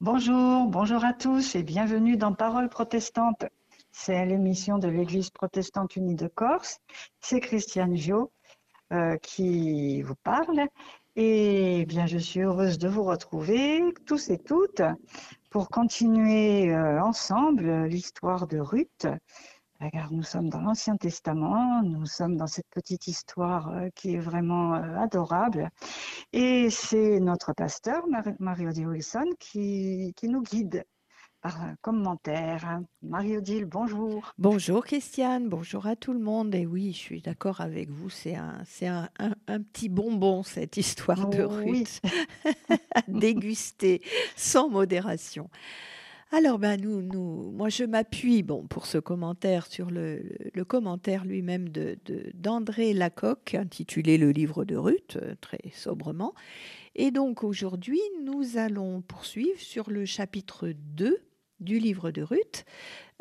Bonjour, bonjour à tous et bienvenue dans Parole protestante. C'est l'émission de l'Église protestante unie de Corse. C'est Christiane Jo euh, qui vous parle. Et bien, je suis heureuse de vous retrouver tous et toutes pour continuer euh, ensemble l'histoire de Ruth. Car nous sommes dans l'Ancien Testament, nous sommes dans cette petite histoire euh, qui est vraiment adorable. Et c'est notre pasteur, Mario Wilson, qui, qui nous guide par un commentaire. Marie-Odile, bonjour. Bonjour Christiane, bonjour à tout le monde. Et oui, je suis d'accord avec vous, c'est un, c'est un, un, petit bonbon cette histoire de Ruth à déguster sans modération. Alors, ben, nous, moi, je m'appuie bon, pour ce commentaire sur le, commentaire lui-même de, de, d'André Lacocque, intitulé Le livre de Ruth, euh, très sobrement. Et donc, aujourd'hui, nous allons poursuivre sur le chapitre 2 du livre de Ruth,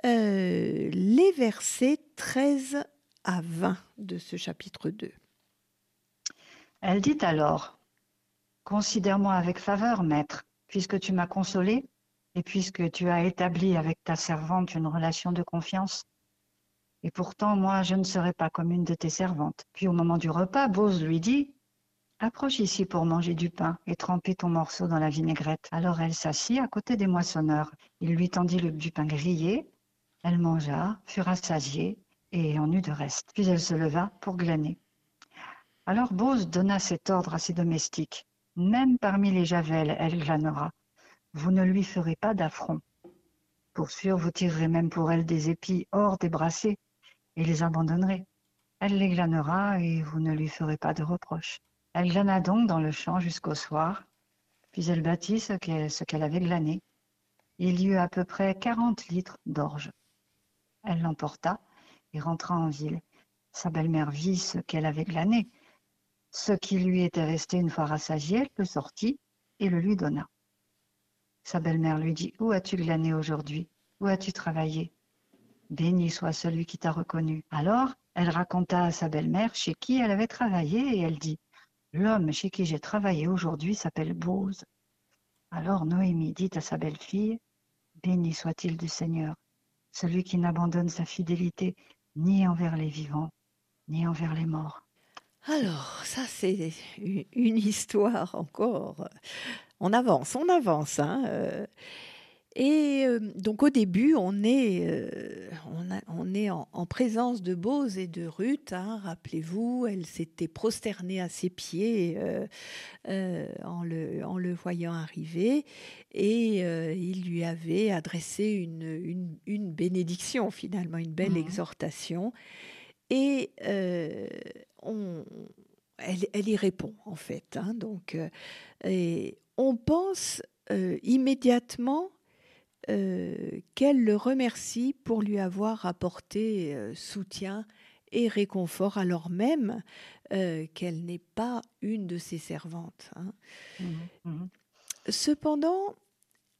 euh, les versets 13 à 20 de ce chapitre 2. Elle dit alors, Considère-moi avec faveur, maître, puisque tu m'as consolé et puisque tu as établi avec ta servante une relation de confiance. Et pourtant, moi, je ne serai pas comme une de tes servantes. Puis au moment du repas, Bose lui dit, Approche ici pour manger du pain et tremper ton morceau dans la vinaigrette. Alors elle s'assit à côté des moissonneurs. Il lui tendit le, du pain grillé. Elle mangea, fut rassasiée et en eut de reste. Puis elle se leva pour glaner. Alors Bose donna cet ordre à ses domestiques. Même parmi les javelles, elle glanera. Vous ne lui ferez pas d'affront. Pour sûr, vous tirerez même pour elle des épis hors des brassées et les abandonnerez. Elle les glanera et vous ne lui ferez pas de reproches. Elle glana donc dans le champ jusqu'au soir, puis elle bâtit ce qu'elle avait glané. Il y eut à peu près quarante litres d'orge. Elle l'emporta et rentra en ville. Sa belle-mère vit ce qu'elle avait glané. Ce qui lui était resté une fois rassasié, elle le sortit et le lui donna. Sa belle-mère lui dit Où as-tu glané aujourd'hui? Où as-tu travaillé? Béni soit celui qui t'a reconnu. Alors, elle raconta à sa belle-mère chez qui elle avait travaillé et elle dit L'homme chez qui j'ai travaillé aujourd'hui s'appelle Bose. Alors Noémie dit à sa belle-fille, Béni soit-il du Seigneur, celui qui n'abandonne sa fidélité ni envers les vivants, ni envers les morts. Alors, ça c'est une histoire encore. On avance, on avance. Hein euh, et euh, donc au début, on est, euh, on, est en, présence de Bose et de Ruth. Hein, rappelez-vous, elle s'était prosternée à ses pieds euh, en, le, en, le, voyant arriver et il lui avait adressé une, une, bénédiction finalement, une belle mmh. exhortation. Et on, elle, elle, y répond en fait. Hein, donc, et on pense immédiatement euh, qu'elle le remercie pour lui avoir apporté euh, soutien et réconfort alors même euh, qu'elle n'est pas une de ses servantes. Hein. Mmh mmh Cependant,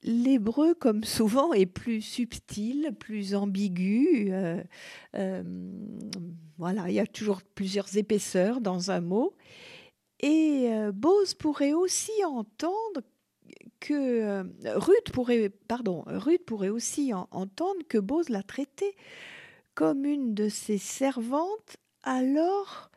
l'hébreu, comme souvent, est plus subtil, plus ambigu. voilà, il y a toujours plusieurs épaisseurs dans un mot. Et Bose pourrait aussi entendre que euh, Ruth pourrait, pardon, Ruth pourrait aussi entendre que Bose l'a traitée comme une de ses servantes alors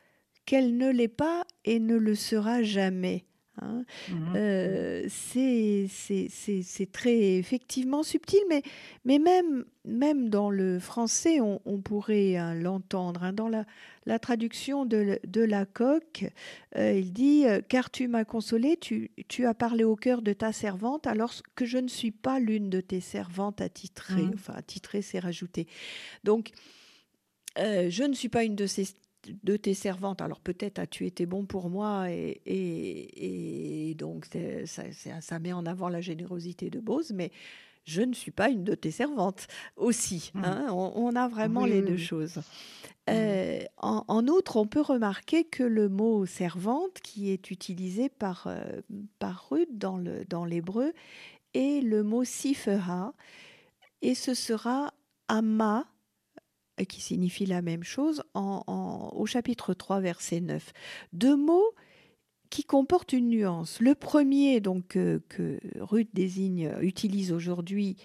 qu'elle ne l'est pas et ne le sera jamais. Hein. Mmh euh, c'est très effectivement subtil, mais, mais même, même dans le français, on, pourrait hein, l'entendre. Hein. Dans la, la, traduction de, de la coque, euh, il dit euh, Car tu m'as consolé, tu, tu, as parlé au cœur de ta servante, alors que je ne suis pas l'une de tes servantes attitrées. Mmh. Enfin, attitrée, c'est rajouté. Donc, je ne suis pas une de ces de tes servantes. Alors peut-être as-tu été bon pour moi et, et, donc ça, ça, met en avant la générosité de Bose, mais je ne suis pas une de tes servantes aussi. Mmh. Hein. on, a vraiment les deux choses. Mmh. Euh, en, outre, on peut remarquer que le mot servante, qui est utilisé par, euh, par Ruth dans l'hébreu, dans est le mot sifera, et ce sera ama qui signifie la même chose, au chapitre 3, verset 9. Deux mots qui comporte une nuance. Le premier, donc que, que Ruth désigne, utilise aujourd'hui,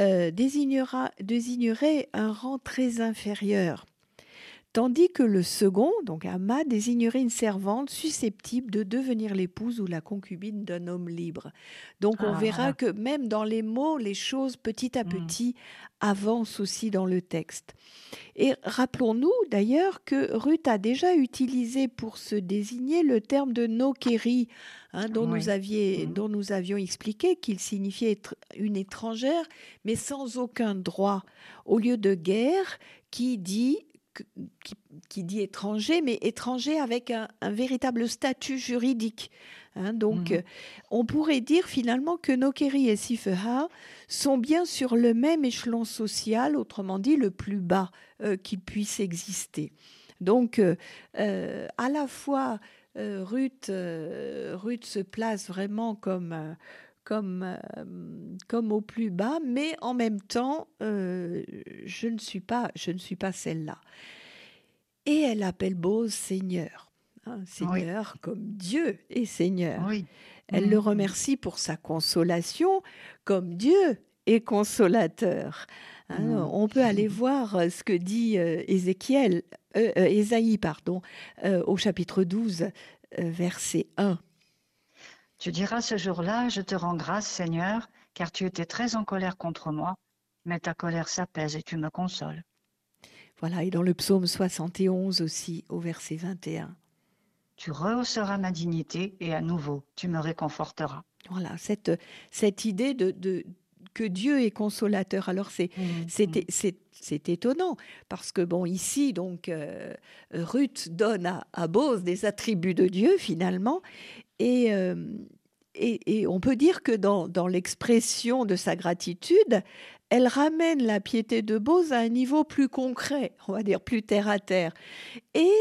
euh, désignerait un rang très inférieur tandis que le second, donc Amma, désignerait une servante susceptible de devenir l'épouse ou la concubine d'un homme libre. Donc on ah, verra que même dans les mots, les choses petit à mmh. petit avancent aussi dans le texte. Et rappelons-nous d'ailleurs que Ruth a déjà utilisé pour se désigner le terme de Nokeri, hein, dont, nous mmh. dont nous avions expliqué qu'il signifiait être une étrangère, mais sans aucun droit, au lieu de guerre qui dit qui, dit étranger, mais étranger avec un, véritable statut juridique. Hein. donc, mhm. euh, on pourrait dire finalement que Nokeri et Sifeha sont bien sur le même échelon social, autrement dit le plus bas euh, qui puisse exister. Donc, euh, à la fois, Ruth, Ruth, se place vraiment comme comme, comme au plus bas, mais en même temps, je ne suis pas, je ne suis pas celle-là. Et elle appelle Bose Seigneur, hein, Seigneur comme Dieu est Seigneur. Elle le mmh. remercie pour sa consolation, comme Dieu est consolateur. Hein. Mmh. On peut aller voir ce que dit Ézéchiel, Ésaïe, pardon, au chapitre 12, verset 1. Tu diras ce jour-là, je te rends grâce, Seigneur, car tu étais très en colère contre moi, mais ta colère s'apaise et tu me consoles. Voilà, et dans le psaume 71 aussi, au verset 21. Tu rehausseras ma dignité et à nouveau, tu me réconforteras. Voilà, cette, cette idée de, de que Dieu est consolateur. Alors c'est mmh, c'est c'est étonnant parce que bon ici donc euh, Ruth donne à, à Bose des attributs de Dieu finalement euh, et, et, on peut dire que dans, dans l'expression de sa gratitude, elle ramène la piété de Bose à un niveau plus concret, on va dire plus terre à terre. Et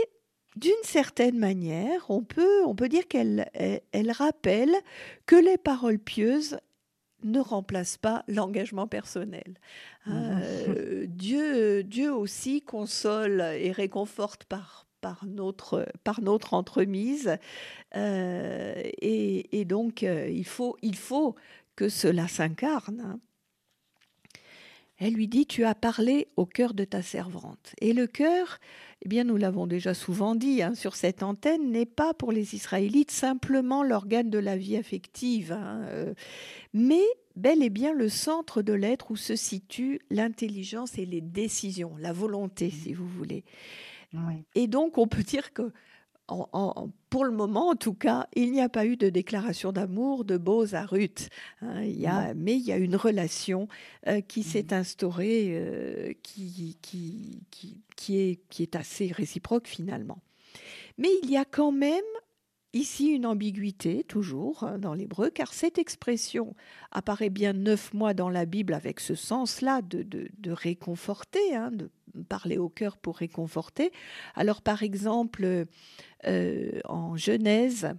d'une certaine manière, on peut, on peut dire qu'elle elle rappelle que les paroles pieuses ne remplacent pas l'engagement personnel. Hein, euh, Dieu, Dieu aussi console et réconforte par, par notre, par notre entremise. Euh, et, donc, euh, il, faut, il faut que cela s'incarne. Hein. Elle lui dit, tu as parlé au cœur de ta servante. Et le cœur, eh bien, nous l'avons déjà souvent dit hein, sur cette antenne, n'est pas pour les Israélites simplement l'organe de la vie affective, hein, euh, mais bel et bien le centre de l'être où se situent l'intelligence et les décisions, la volonté, si vous voulez. Et donc, on peut dire que, pour le moment, en tout cas, il n'y a pas eu de déclaration d'amour de Bose à Ruth. Hein. il y a, mais il y a une relation euh, qui s'est mmh. instaurée, euh, qui, qui, qui, qui, est, qui est assez réciproque finalement. Mais il y a quand même Ici, une ambiguïté, toujours, hein, dans l'hébreu, car cette expression apparaît bien neuf mois dans la Bible avec ce sens-là de, de, réconforter, hein, de parler au cœur pour réconforter. Alors, par exemple, euh, en Genèse,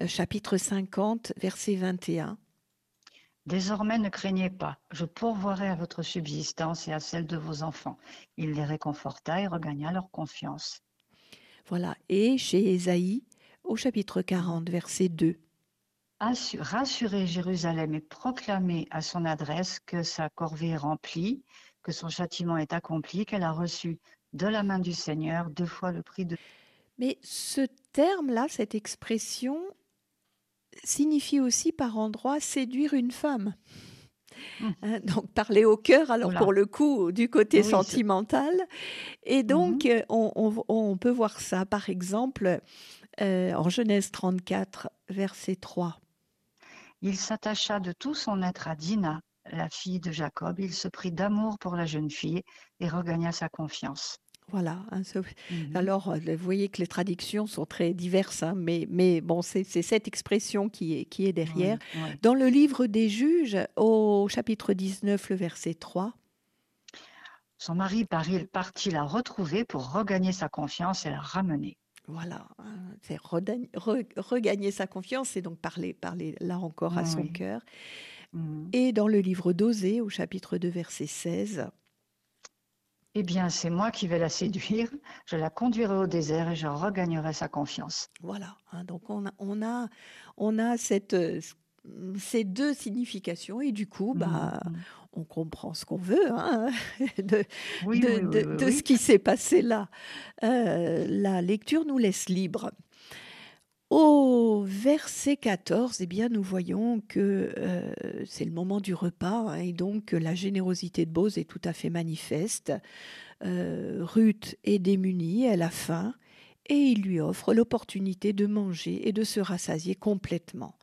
euh, chapitre 50, verset 21. Désormais ne craignez pas, je pourvoirai à votre subsistance et à celle de vos enfants. Il les réconforta et regagna leur confiance. Voilà. Et chez Ésaïe, au chapitre 40, verset 2. Rassurer Jérusalem et proclamer à son adresse que sa corvée est remplie, que son châtiment est accompli, qu'elle a reçu de la main du Seigneur deux fois le prix de... Mais ce terme-là, cette expression, signifie aussi par endroit séduire une femme. Hum. Hein, donc parler au cœur, alors pour le coup du côté sentimental. Et donc mhm. on, on, peut voir ça par exemple euh, en Genèse 34, verset 3. Il s'attacha de tout son être à Dina, la fille de Jacob. Il se prit d'amour pour la jeune fille et regagna sa confiance. Voilà. Hein, mhm. Alors, euh, vous voyez que les traductions sont très diverses, hein, mais, mais bon, c'est cette expression qui est, qui est derrière. Dans le livre des juges, au chapitre 19, le verset 3, son mari partit la retrouver pour regagner sa confiance et la ramener. Voilà, hein, c'est regagner sa confiance et donc parler, parler là encore à son cœur. Mmh. Et dans le livre d'Osée, au chapitre 2, verset 16. Eh bien, c'est moi qui vais la séduire, je la conduirai au désert et je regagnerai sa confiance. Voilà, hein, donc on a, on a, on a cette, euh, ces deux significations et du coup, bah, mm, mm. on comprend ce qu'on veut hein, de, de, ce qui s'est passé là. Euh, la lecture nous laisse libre. Au verset 14, eh bien, nous voyons que euh, c'est le moment du repas hein, et donc la générosité de Bose est tout à fait manifeste. Euh, Ruth est démunie, elle a faim et il lui offre l'opportunité de manger et de se rassasier complètement.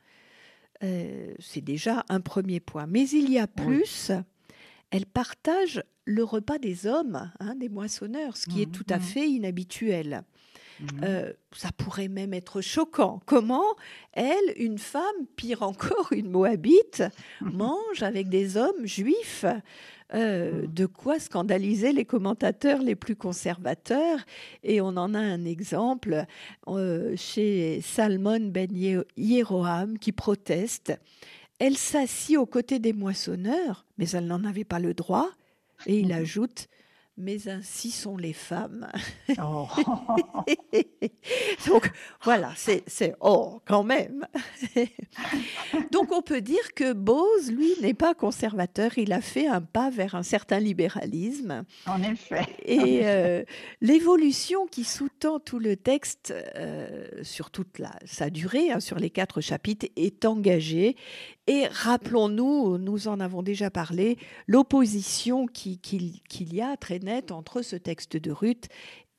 Euh, c'est déjà un premier point. Mais il y a plus, elle partage le repas des hommes, hein, des moissonneurs, ce qui est mmh, tout à mmh. fait inhabituel. Mhm. Euh, ça pourrait même être choquant. Comment elle, une femme, pire encore, une moabite, mange avec des hommes juifs? Euh, mhm. de quoi scandaliser les commentateurs les plus conservateurs? Et on en a un exemple euh, chez Salmon Ben Yeroham qui proteste. Elle s'assit aux côtés des moissonneurs, mais elle n'en avait pas le droit. Et il ajoute mais ainsi sont les femmes. Oh. Donc voilà, c'est oh quand même. Donc on peut dire que Bose, lui, n'est pas conservateur, il a fait un pas vers un certain libéralisme. En effet. Et euh, l'évolution qui sous-tend tout le texte euh, sur toute la, sa durée, hein, sur les quatre chapitres, est engagée et rappelons-nous, nous en avons déjà parlé, l'opposition qu'il y a très entre ce texte de Ruth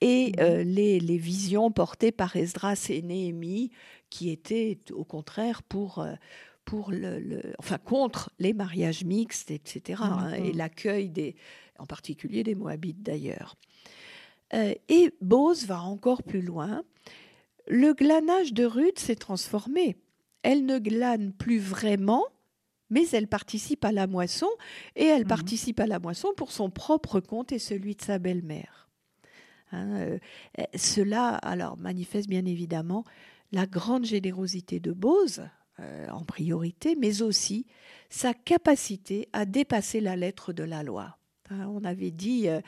et mhm. euh, les, visions portées par Esdras et Néhémie, qui étaient au contraire pour, euh, pour le, enfin, contre les mariages mixtes, etc., hein, et mhm. l'accueil des, en particulier des Moabites d'ailleurs. Euh, et Bose va encore plus loin. Le glanage de Ruth s'est transformé elle ne glane plus vraiment, mais elle participe à la moisson, et elle mhm. participe à la moisson pour son propre compte et celui de sa belle-mère. Hein, euh, cela alors manifeste bien évidemment la grande générosité de Bose euh, en priorité, mais aussi sa capacité à dépasser la lettre de la loi. Hein, on avait dit, euh,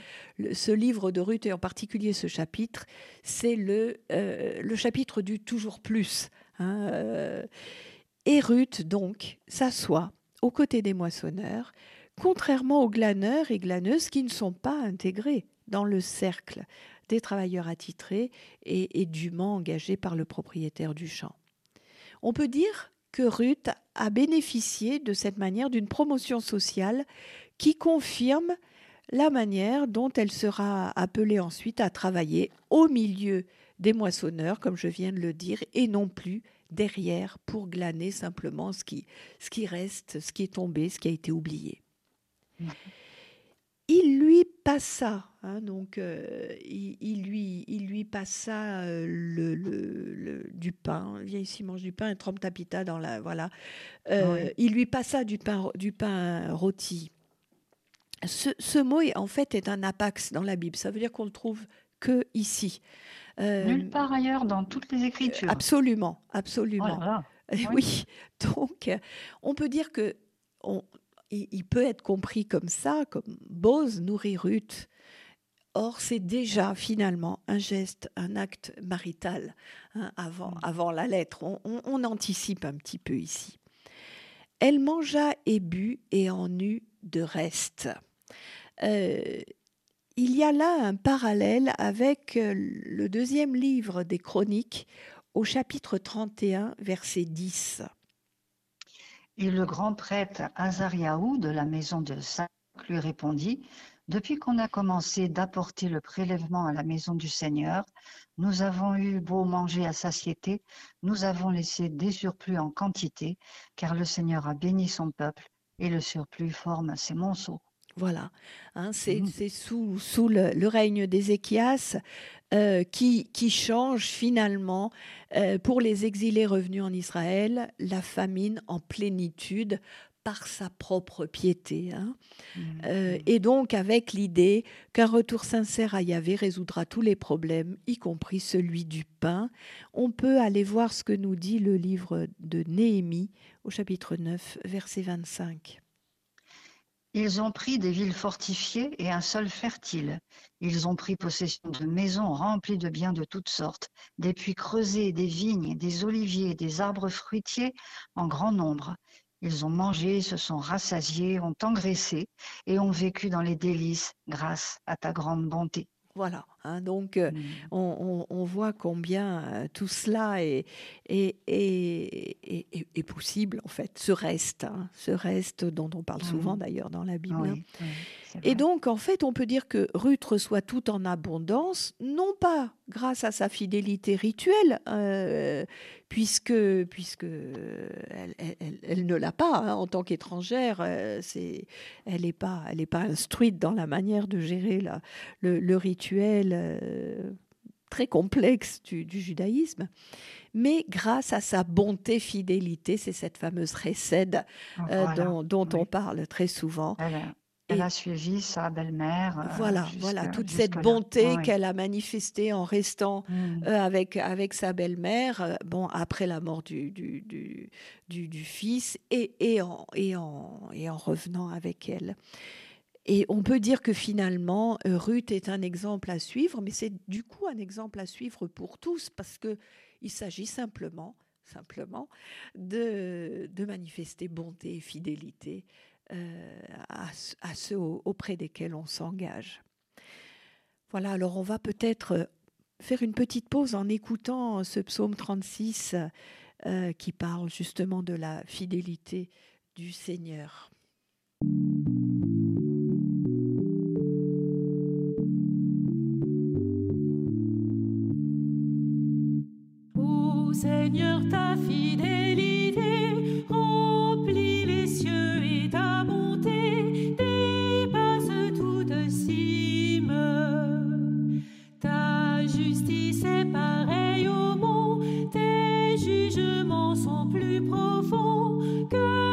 ce livre de Ruth, et en particulier ce chapitre, c'est le, le chapitre du toujours plus. Hein, et Ruth, donc, s'assoit aux côtés des moissonneurs, contrairement aux glaneurs et glaneuses qui ne sont pas intégrés dans le cercle des travailleurs attitrés et, et dûment engagés par le propriétaire du champ. On peut dire que Ruth a bénéficié de cette manière d'une promotion sociale qui confirme la manière dont elle sera appelée ensuite à travailler au milieu des moissonneurs, comme je viens de le dire, et non plus derrière pour glaner simplement ce qui, ce qui reste, ce qui est tombé, ce qui a été oublié. Mhm. Il lui passa, hein, donc euh, il, lui, il lui passa euh, le, le, du pain. Viens ici, mange du pain et trempe ta pita dans la voilà. Euh, il lui passa du pain, du pain rôti. Ce, ce mot, en fait, est un apax dans la Bible. Ça veut dire qu'on le trouve que ici. Euh, Nulle part ailleurs dans toutes les écritures. Absolument, absolument. Oh oui. donc on peut dire que il, peut être compris comme ça, comme Bose nourrit Ruth. Or, c'est déjà finalement un geste, un acte marital hein, avant, mm. avant la lettre. On, anticipe un petit peu ici. Elle mangea et but et en eut de reste. Euh, il y a là un parallèle avec euh, le deuxième livre des Chroniques au chapitre 31, verset 10. Et le grand prêtre Azariaou de la maison de Sac lui répondit Depuis qu'on a commencé d'apporter le prélèvement à la maison du Seigneur, nous avons eu beau manger à satiété, nous avons laissé des surplus en quantité, car le Seigneur a béni son peuple et le surplus forme ses monceaux. Voilà, hein, c'est mmh. sous, sous le, règne d'Ézéchias euh, qui, qui, change finalement euh, pour les exilés revenus en Israël la famine en plénitude par sa propre piété. Hein. Mmh. Euh, et donc avec l'idée qu'un retour sincère à Yahvé résoudra tous les problèmes, y compris celui du pain. On peut aller voir ce que nous dit le livre de Néhémie au chapitre 9, verset 25. Ils ont pris des villes fortifiées et un sol fertile. Ils ont pris possession de maisons remplies de biens de toutes sortes, des puits creusés, des vignes, des oliviers, des arbres fruitiers en grand nombre. Ils ont mangé, se sont rassasiés, ont engraissé et ont vécu dans les délices grâce à ta grande bonté. Voilà, hein, donc euh, mmh. on, voit combien euh, tout cela est, est, est, possible, en fait, ce reste, hein, ce reste dont on parle souvent mmh. d'ailleurs dans la Bible. Hein. Et donc, en fait, on peut dire que Ruth reçoit tout en abondance, non pas grâce à sa fidélité rituelle, euh, puisque, puisque elle, ne l'a pas hein, en tant qu'étrangère, euh, c'est, elle n'est pas, elle pas instruite dans la manière de gérer la, le, rituel euh, très complexe du, judaïsme, mais grâce à sa bonté, fidélité, c'est cette fameuse récède dont, dont on parle très souvent. Elle a suivi sa belle-mère. Euh, voilà, voilà, toute cette bonté qu'elle a manifestée en restant euh, avec, avec sa belle-mère, euh, bon, après la mort du, du, du, du, fils et, et, en, et, en, et en revenant avec elle. Et on peut dire que finalement, Ruth est un exemple à suivre, mais c'est du coup un exemple à suivre pour tous, parce qu'il s'agit simplement, simplement de, manifester bonté et fidélité euh, à, ceux auprès desquels on s'engage. Voilà, alors on va peut-être euh, faire une petite pause en écoutant ce psaume 36 euh, qui parle justement de la fidélité du Seigneur. Seigneur, ta fidélité remplit les cieux et ta bonté dépasse toute cime. Ta justice est pareille au mont, tes jugements sont plus profonds que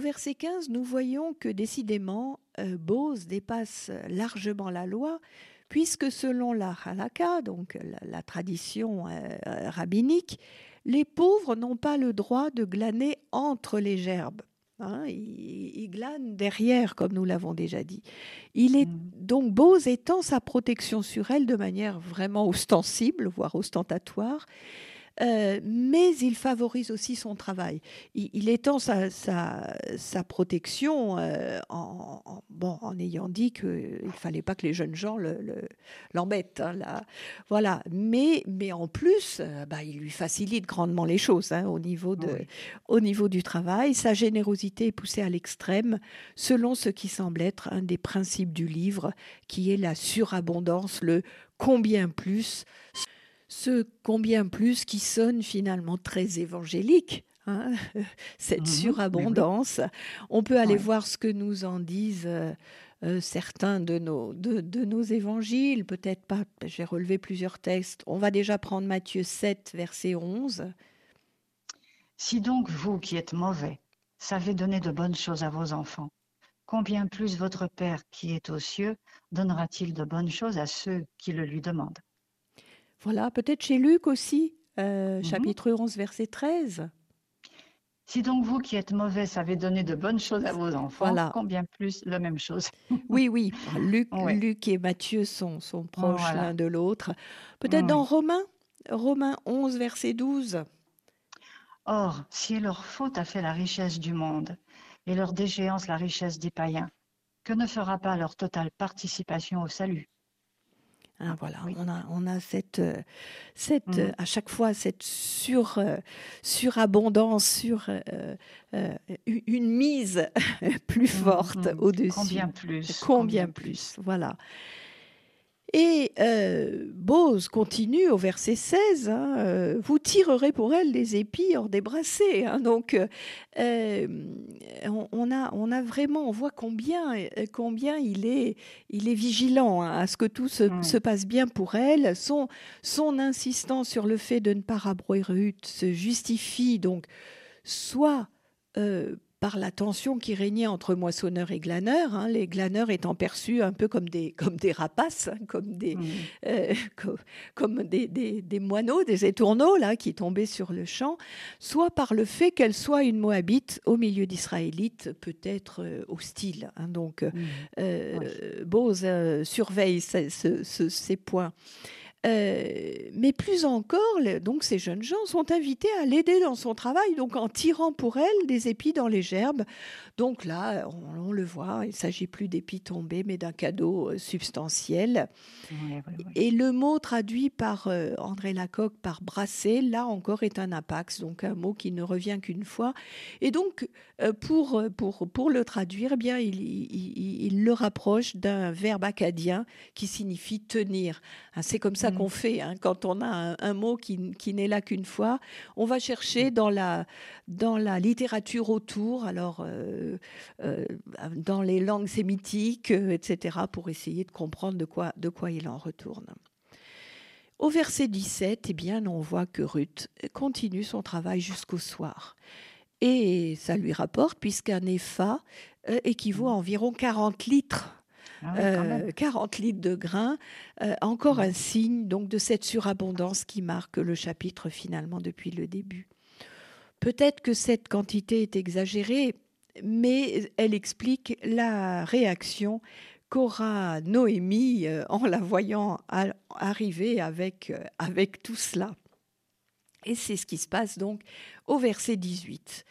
verset 15, nous voyons que décidément, euh, Bose dépasse largement la loi, puisque selon la halakha, donc la, tradition euh, rabbinique, les pauvres n'ont pas le droit de glaner entre les gerbes. Hein, ils, glanent derrière, comme nous l'avons déjà dit. Il est mm. donc Bose étend sa protection sur elle de manière vraiment ostensible, voire ostentatoire, euh, mais il favorise aussi son travail. Il, étend sa, sa, protection euh, en, bon, en ayant dit qu'il ne fallait pas que les jeunes gens l'embêtent. Le, hein, voilà. mais, mais en plus, euh, bah, il lui facilite grandement les choses hein, au, niveau de, au niveau du travail. Sa générosité est poussée à l'extrême selon ce qui semble être un des principes du livre, qui est la surabondance, le combien plus ce combien plus qui sonne finalement très évangélique. Hein, cette mhm, surabondance. On peut aller voir ce que nous en disent euh, euh, certains de nos, de, de nos évangiles, peut-être pas, j'ai relevé plusieurs textes. On va déjà prendre Matthieu 7, verset 11. Si donc vous qui êtes mauvais savez donner de bonnes choses à vos enfants, combien plus votre Père qui est aux cieux donnera-t-il de bonnes choses à ceux qui le lui demandent? Voilà, peut-être chez Luc aussi, euh, mhm. chapitre 11, verset 13. Si donc vous qui êtes mauvais savez donner de bonnes choses à vos enfants, combien plus la même chose Oui, oui, Luc, Luc et Matthieu sont, sont proches l'un de l'autre. Peut-être dans Romains, Romains 11, verset 12. Or, si leur faute a fait la richesse du monde et leur déchéance la richesse des païens, que ne fera pas leur totale participation au salut? Hein, voilà, on a, on a cette, euh, cette mmh. euh, à chaque fois cette sur, euh, surabondance, sur une mise plus mmh, forte mmh. au-dessus. Combien plus Combien, plus, Voilà. Et euh, Bose continue au verset 16, hein, euh, vous tirerez pour elle des épis hors des brassées. Hein. donc, euh, on, a, on a vraiment, on voit combien, combien il, est, il est vigilant hein, à ce que tout se, se, passe bien pour elle. Son, son insistance sur le fait de ne pas rabrouer Ruth se justifie donc soit par la tension qui régnait entre moissonneurs et glaneurs, hein, les glaneurs étant perçus un peu comme des, comme des rapaces, hein, comme, des, mmh. euh, comme, des, des, moineaux, des étourneaux là, qui tombaient sur le champ, soit par le fait qu'elle soit une Moabite au milieu d'Israélites, peut-être euh, hostile. Hein. donc, mmh. euh, Bose surveille ces points. Euh, mais plus encore, donc ces jeunes gens sont invités à l'aider dans son travail, donc en tirant pour elle des épis dans les gerbes. Donc là, on, le voit, il s'agit plus d'épis tombés, mais d'un cadeau euh, substantiel. Et le mot traduit par euh, André Lacocque par brasser, là encore est un apax, donc un mot qui ne revient qu'une fois. Et donc, pour, pour, pour le traduire, eh bien, il, il, le rapproche d'un verbe acadien qui signifie tenir. Hein, c'est comme ça qu'on mm. fait hein. quand on a un, mot qui, n'est là qu'une fois. On va chercher mm. dans la, dans la littérature autour, alors euh, euh, dans les langues sémitiques, euh, etc., pour essayer de comprendre de quoi, de quoi il en retourne. Au verset 17, eh bien, on voit que Ruth continue son travail jusqu'au soir. Et ça lui rapporte, puisqu'un épha équivaut à environ 40 litres 40 ah litres de grains, euh, encore un signe donc de cette surabondance qui marque le chapitre finalement depuis le début. Peut-être que cette quantité est exagérée, mais elle explique la réaction qu'aura Noémie euh, en la voyant arriver avec, euh, avec tout cela. Et c'est ce qui se passe donc au verset 18.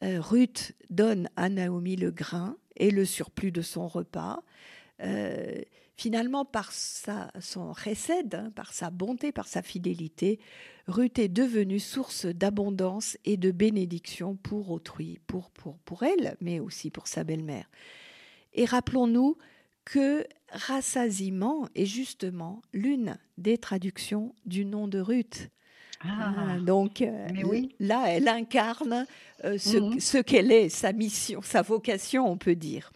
Ruth donne à Naomi le grain et le surplus de son repas. Euh, finalement, par sa, son récède, hein, par sa bonté, par sa fidélité, Ruth est devenue source d'abondance et de bénédiction pour autrui, pour, pour, pour elle, mais aussi pour sa belle-mère. Et rappelons-nous que rassasiement est justement l'une des traductions du nom de Ruth. Ah, ah donc euh, là, elle incarne euh, ce, mhm. ce qu'elle est, sa mission, sa vocation, on peut dire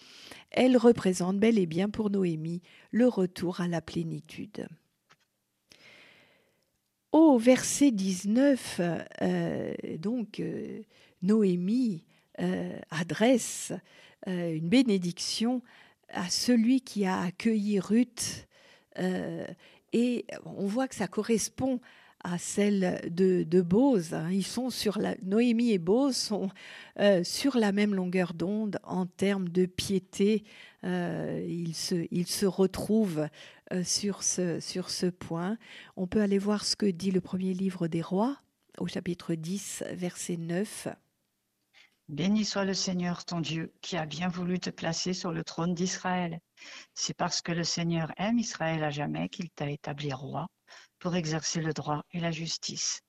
elle représente bel et bien pour Noémie le retour à la plénitude. Au verset 19, euh, donc euh, Noémie euh, adresse une bénédiction à celui qui a accueilli Ruth et on voit que ça correspond à celle de, de Bose. Hein. Ils sont sur la, Noémie et Bose sont euh, sur la même longueur d'onde en termes de piété. Euh, ils, se, ils se retrouvent euh, sur, ce, sur ce point. On peut aller voir ce que dit le premier livre des rois au chapitre 10, verset 9. Béni soit le Seigneur ton Dieu qui a bien voulu te placer sur le trône d'Israël. C'est parce que le Seigneur aime Israël à jamais qu'il t'a établi roi pour exercer le droit et la justice.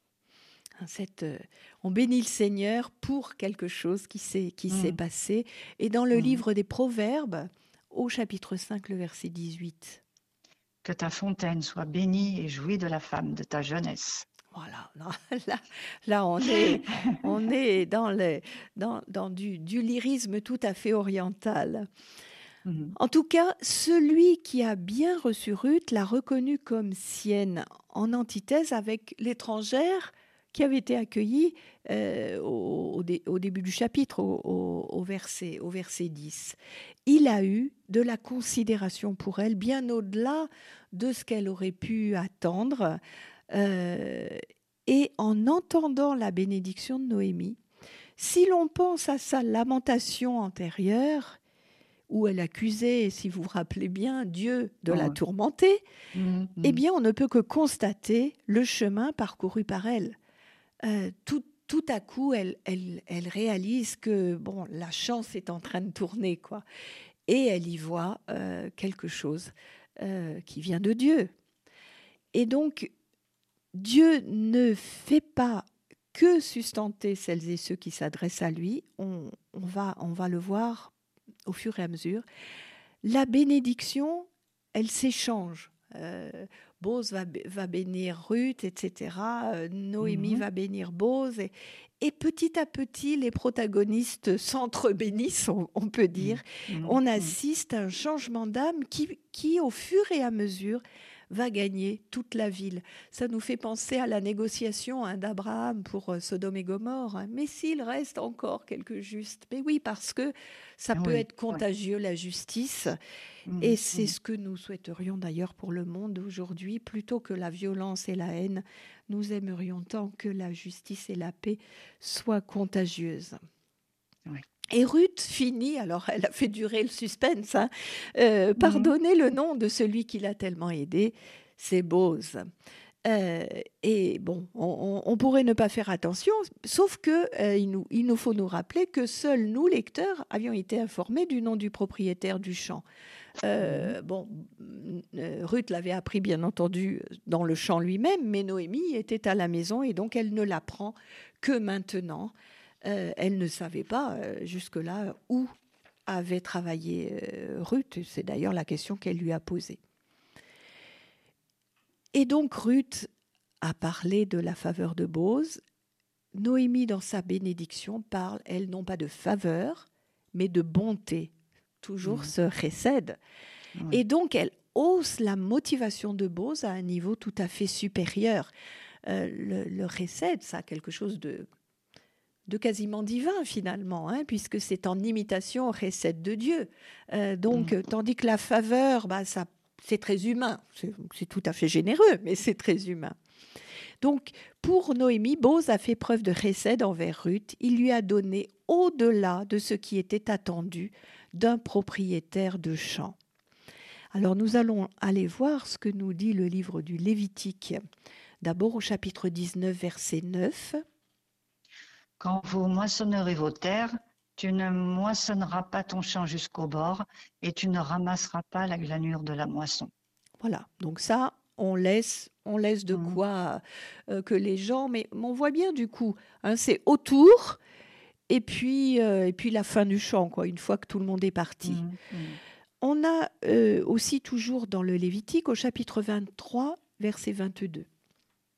Hein, Cette, euh, on bénit le Seigneur pour quelque chose qui s'est qui Mm. s'est passé. Et dans le Mm. livre des Proverbes, au chapitre 5, le verset 18. Que ta fontaine soit bénie et jouie de la femme de ta jeunesse. Voilà, là, on est, on est dans, dans, dans du, du lyrisme tout à fait oriental. Mhm. En tout cas, celui qui a bien reçu Ruth l'a reconnue comme sienne, en antithèse avec l'étrangère qui avait été accueillie euh, au, au dé- au début du chapitre, au verset 10. Il a eu de la considération pour elle, bien au-delà de ce qu'elle aurait pu attendre. Euh, et en entendant la bénédiction de Noémie, si l'on pense à sa lamentation antérieure, où elle accusait, si vous vous rappelez bien, Dieu de la tourmenter, Mhm. eh bien, on ne peut que constater le chemin parcouru par elle. Euh, tout, tout à coup, elle, elle, elle réalise que bon, la chance est en train de tourner, quoi. Et elle y voit euh, quelque chose euh, qui vient de Dieu. Et donc, Dieu ne fait pas que sustenter celles et ceux qui s'adressent à lui. On, on va, on va le voir au fur et à mesure. La bénédiction, elle s'échange. Euh, Bose va, bé- va bénir Ruth, etc. Euh, Noémie Mhm. va bénir Bose. Et, et petit à petit, les protagonistes s'entre-bénissent, on, on peut dire. Mhm. On Mhm. assiste à un changement d'âme qui, qui, au fur et à mesure, va gagner toute la ville. Ça nous fait penser à la négociation hein, d'Abraham pour euh, Sodome et Gomorre. hein. Mais s'il reste encore quelques justes, mais oui, parce que ça Ah peut être contagieux, la justice. Mhm. Et c'est Mhm. ce que nous souhaiterions d'ailleurs pour le monde aujourd'hui. Plutôt que la violence et la haine, nous aimerions tant que la justice et la paix soient contagieuses. Et Ruth finit, alors elle a fait durer le suspense, hein, euh, par Mhm. donner le nom de celui qui l'a tellement aidé, c'est Bose. Euh, et bon, on, pourrait ne pas faire attention, sauf que euh, il, nous, il nous faut nous rappeler que seuls nous, lecteurs, avions été informés du nom du propriétaire du champ. Euh, Bon, Ruth l'avait appris bien entendu dans le champ lui-même, mais Noémie était à la maison et donc elle ne l'apprend que maintenant. Euh, elle ne savait pas euh, jusque-là où avait travaillé euh, Ruth. C'est d'ailleurs la question qu'elle lui a posée. Et donc Ruth a parlé de la faveur de Bose. Noémie, dans sa bénédiction, parle, elle, non pas de faveur, mais de bonté. Toujours ce récède. Oui. Et donc, elle hausse la motivation de Bose à un niveau tout à fait supérieur. Euh, le, le récède, ça a quelque chose de, de quasiment divin finalement, hein, puisque c'est en imitation récède de Dieu. Euh, donc, euh, tandis que la faveur, bah, ça, c'est très humain. C'est tout à fait généreux, mais c'est très humain. Donc, pour Noémie, Bose a fait preuve de récède envers Ruth. Il lui a donné au-delà de ce qui était attendu d'un propriétaire de champ. Alors, nous allons aller voir ce que nous dit le livre du Lévitique. D'abord au chapitre 19, verset 9. Quand vous moissonnerez vos terres, tu ne moissonneras pas ton champ jusqu'au bord et tu ne ramasseras pas la glanure de la moisson. Voilà, donc ça, on laisse, on laisse de Mhm. quoi euh, que les gens, mais on voit bien du coup, hein, c'est autour et puis, euh, et puis la fin du champ, quoi, une fois que tout le monde est parti. Mhm. Mhm. On a euh, aussi toujours dans le Lévitique, au chapitre 23, verset 22.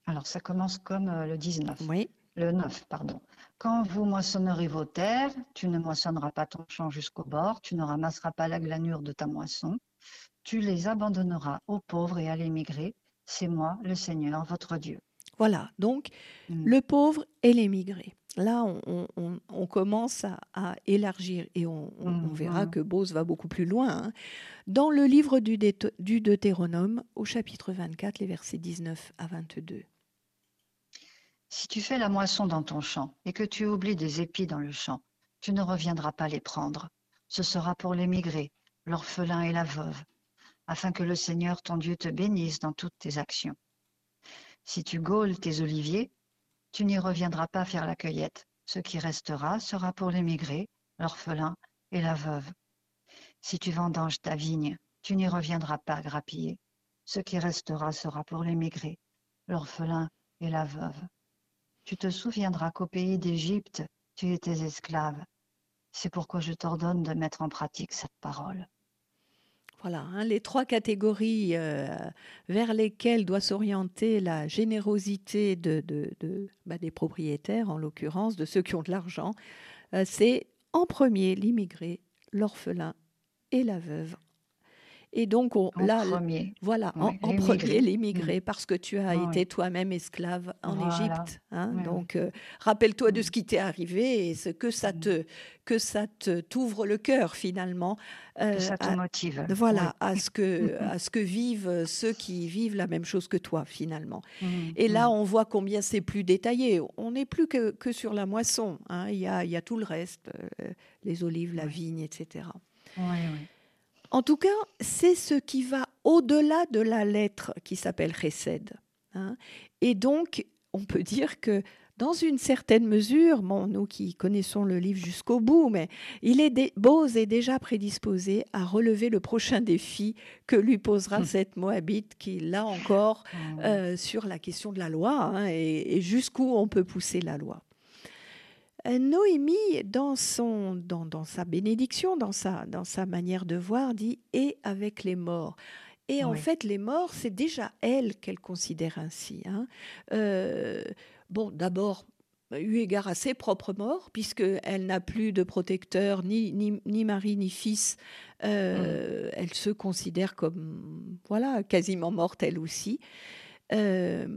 Alors, ça commence comme le 19. Oui, Le 9, pardon. Quand vous moissonnerez vos terres, tu ne moissonneras pas ton champ jusqu'au bord, tu ne ramasseras pas la glanure de ta moisson, tu les abandonneras aux pauvres et à l'émigré. C'est moi, le Seigneur, votre Dieu. voilà, donc Mm. le pauvre et l'émigré. Là, on, on- on- on commence à, à élargir et on, Mhm. verra que Bose va beaucoup plus loin. hein. Dans le livre du, Dé- du Deutéronome, au chapitre 24, les versets 19 à 22. Si tu fais la moisson dans ton champ et que tu oublies des épis dans le champ, tu ne reviendras pas les prendre. Ce sera pour l'émigré, l'orphelin et la veuve, afin que le Seigneur ton Dieu te bénisse dans toutes tes actions. Si tu gaules tes oliviers, tu n'y reviendras pas faire la cueillette. Ce qui restera sera pour l'émigré, l'orphelin et la veuve. Si tu vendanges ta vigne, tu n'y reviendras pas grappiller. Ce qui restera sera pour l'émigré, l'orphelin et la veuve. Tu te souviendras qu'au pays d'Égypte, tu étais esclave. C'est pourquoi je t'ordonne de mettre en pratique cette parole. Voilà, hein, les trois catégories euh, vers lesquelles doit s'orienter la générosité bah, des propriétaires, en l'occurrence, de ceux qui ont de l'argent, euh, c'est en premier l'immigré, l'orphelin et la veuve. Et donc, on- En là, premier. voilà, en, en premier l'immigré, parce que tu as Ah été oui. toi-même esclave en Voilà. Égypte. hein. Oui. donc, euh, rappelle-toi de Mm. ce qui t'est arrivé et ce que ça Mm. te que ça te t'ouvre le cœur finalement. euh, Que ça te à- motive. voilà, à ce que à ce que vivent ceux qui vivent la même chose que toi finalement. Et là, on voit combien c'est plus détaillé. On n'est plus que, que sur la moisson. hein. Il y a il y a tout le reste, euh, les olives, la vigne, etc. Oui, oui. En tout cas, c'est ce qui va au-delà de la lettre qui s'appelle Chesed. hein. Et donc, on peut dire que dans une certaine mesure, bon, nous qui connaissons le livre jusqu'au bout, mais il est Bose est déjà prédisposé à relever le prochain défi que lui posera Hmm. cette Moabite qui, là encore, Mm. euh, sur la question de la loi hein, et, et jusqu'où on peut pousser la loi. Euh, Noémie, dans, son, dans, dans sa bénédiction, dans sa, dans sa manière de voir, dit et avec les morts. Et en fait, les morts, c'est déjà elle qu'elle considère ainsi. hein. Euh, bon, d'abord, eu égard à ses propres morts, puisqu'elle n'a plus de protecteur, ni, ni, ni mari, ni fils, euh, elle se considère comme, voilà, quasiment morte elle aussi. Euh,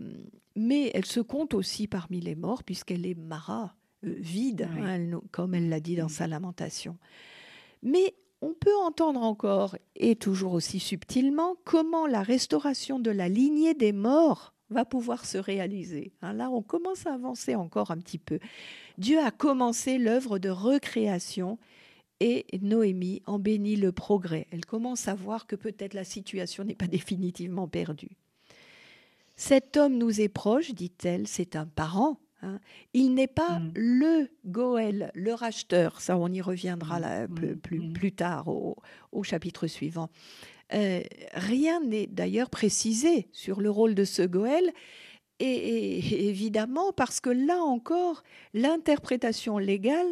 mais elle se compte aussi parmi les morts, puisqu'elle est Mara, vide, Oui. hein, comme elle l'a dit dans sa lamentation. Mais on peut entendre encore, et toujours aussi subtilement, comment la restauration de la lignée des morts va pouvoir se réaliser. Hein, là, on commence à avancer encore un petit peu. Dieu a commencé l'œuvre de recréation et Noémie en bénit le progrès. Elle commence à voir que peut-être la situation n'est pas définitivement perdue. Cet homme nous est proche, dit-elle, c'est un parent. Hein. Il n'est pas Mm. le Goël, le racheteur. Ça, on y reviendra Mm, plus, mm, plus- plus tard au, au chapitre suivant. Euh, rien n'est d'ailleurs précisé sur le rôle de ce Goël. Et évidemment, parce que là encore, l'interprétation légale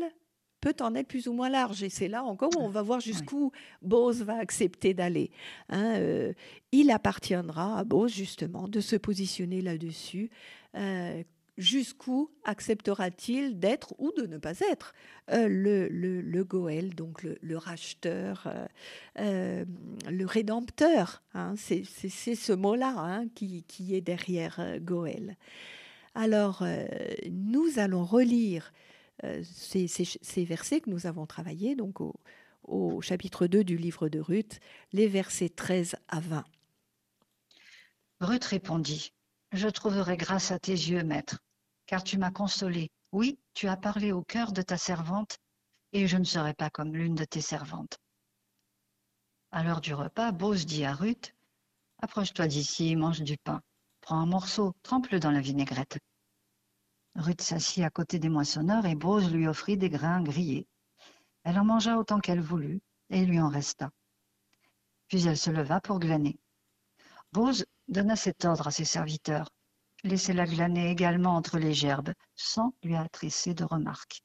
peut en être plus ou moins large. Et c'est là encore où on va voir jusqu'où Bose va accepter d'aller. hein. Euh, il appartiendra à Bose, justement, de se positionner là-dessus. Euh, jusqu'où acceptera-t-il d'être ou de ne pas être euh, le, le, le Goël, donc le, racheteur, euh, euh, le rédempteur hein. C'est ce mot-là hein, qui, qui est derrière Goël. Alors, nous allons relire ces, ces- ces versets que nous avons travaillés, donc au, au chapitre 2 du livre de Ruth, les versets 13 à 20. Ruth répondit, Je trouverai grâce à tes yeux, maître, car tu m'as consolé. Oui, tu as parlé au cœur de ta servante, et je ne serai pas comme l'une de tes servantes. À l'heure du repas, Bose dit à Ruth, Approche-toi d'ici et mange du pain. Prends un morceau, trempe-le dans la vinaigrette. Ruth s'assit à côté des moissonneurs et Bose lui offrit des grains grillés. Elle en mangea autant qu'elle voulut, et il lui en resta. Puis elle se leva pour glaner. Bose donna cet ordre à ses serviteurs. Laissez-la glaner également entre les gerbes, sans lui adresser de remarques.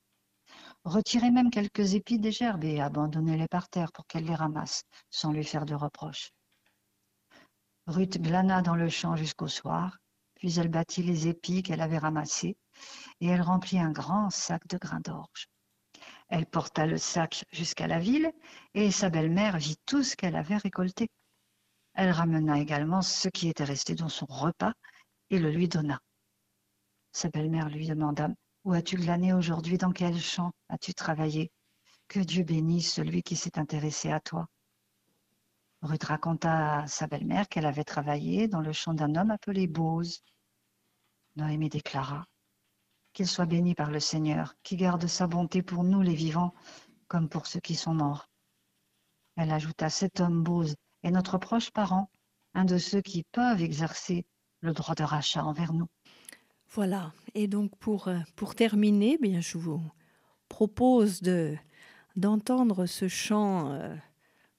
Retirez même quelques épis des gerbes et abandonnez-les par terre pour qu'elle les ramasse, sans lui faire de reproches. Ruth glana dans le champ jusqu'au soir, puis elle battit les épis qu'elle avait ramassés, et elle remplit un grand sac de grains d'orge. Elle porta le sac jusqu'à la ville, et sa belle-mère vit tout ce qu'elle avait récolté. Elle ramena également ce qui était resté dans son repas et le lui donna. Sa belle-mère lui demanda Où as-tu glané aujourd'hui? Dans quel champ as-tu travaillé? Que Dieu bénisse celui qui s'est intéressé à toi. Ruth raconta à sa belle-mère qu'elle avait travaillé dans le champ d'un homme appelé Bose. Noémie déclara Qu'il soit béni par le Seigneur, qui garde sa bonté pour nous les vivants comme pour ceux qui sont morts. Elle ajouta Cet homme Bose est notre proche parent, un de ceux qui peuvent exercer le droit de rachat envers nous. Voilà. Et donc pour, euh, pour terminer, bien, je vous propose de d'entendre ce chant euh,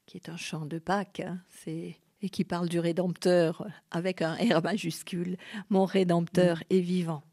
qui est un chant de Pâques, hein, c'est et qui parle du Rédempteur avec un R majuscule. Mon Rédempteur est vivant.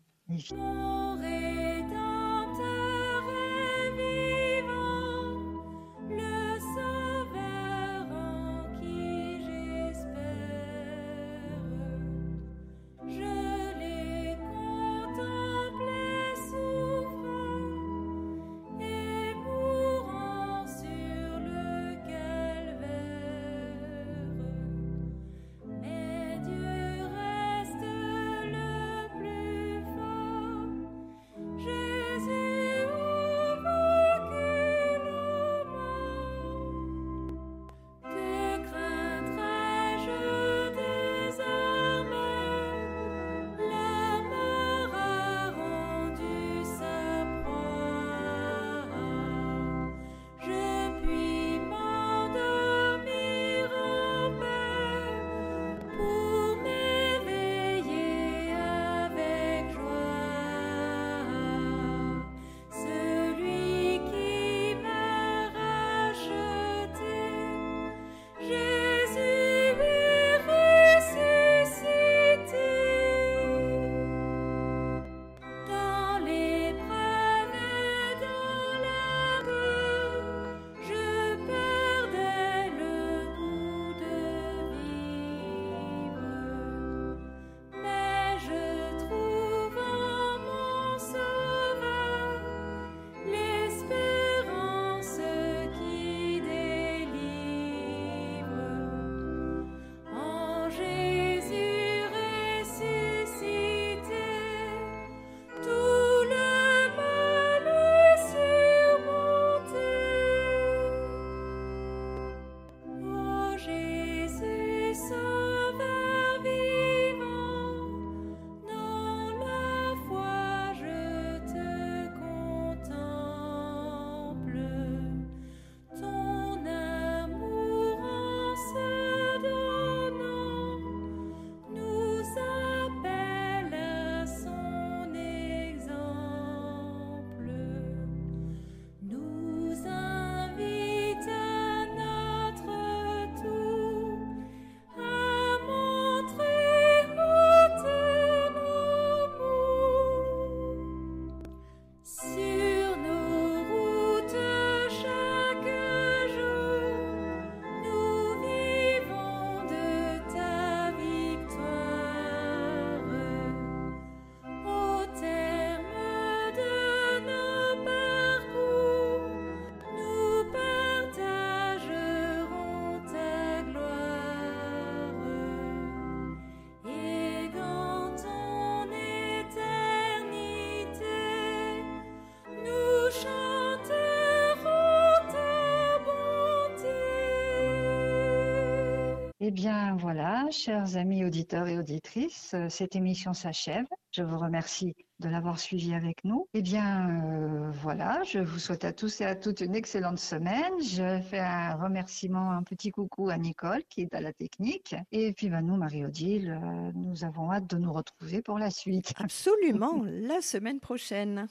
Eh bien voilà, chers amis auditeurs et auditrices, euh, cette émission s'achève. Je vous remercie de l'avoir suivi avec nous. Eh bien euh, voilà, je vous souhaite à tous et à toutes une excellente semaine. Je fais un remerciement, un petit coucou à Nicole qui est à la technique. Et puis ben, nous, Marie-Odile, euh, nous avons hâte de nous retrouver pour la suite. Absolument, la semaine prochaine.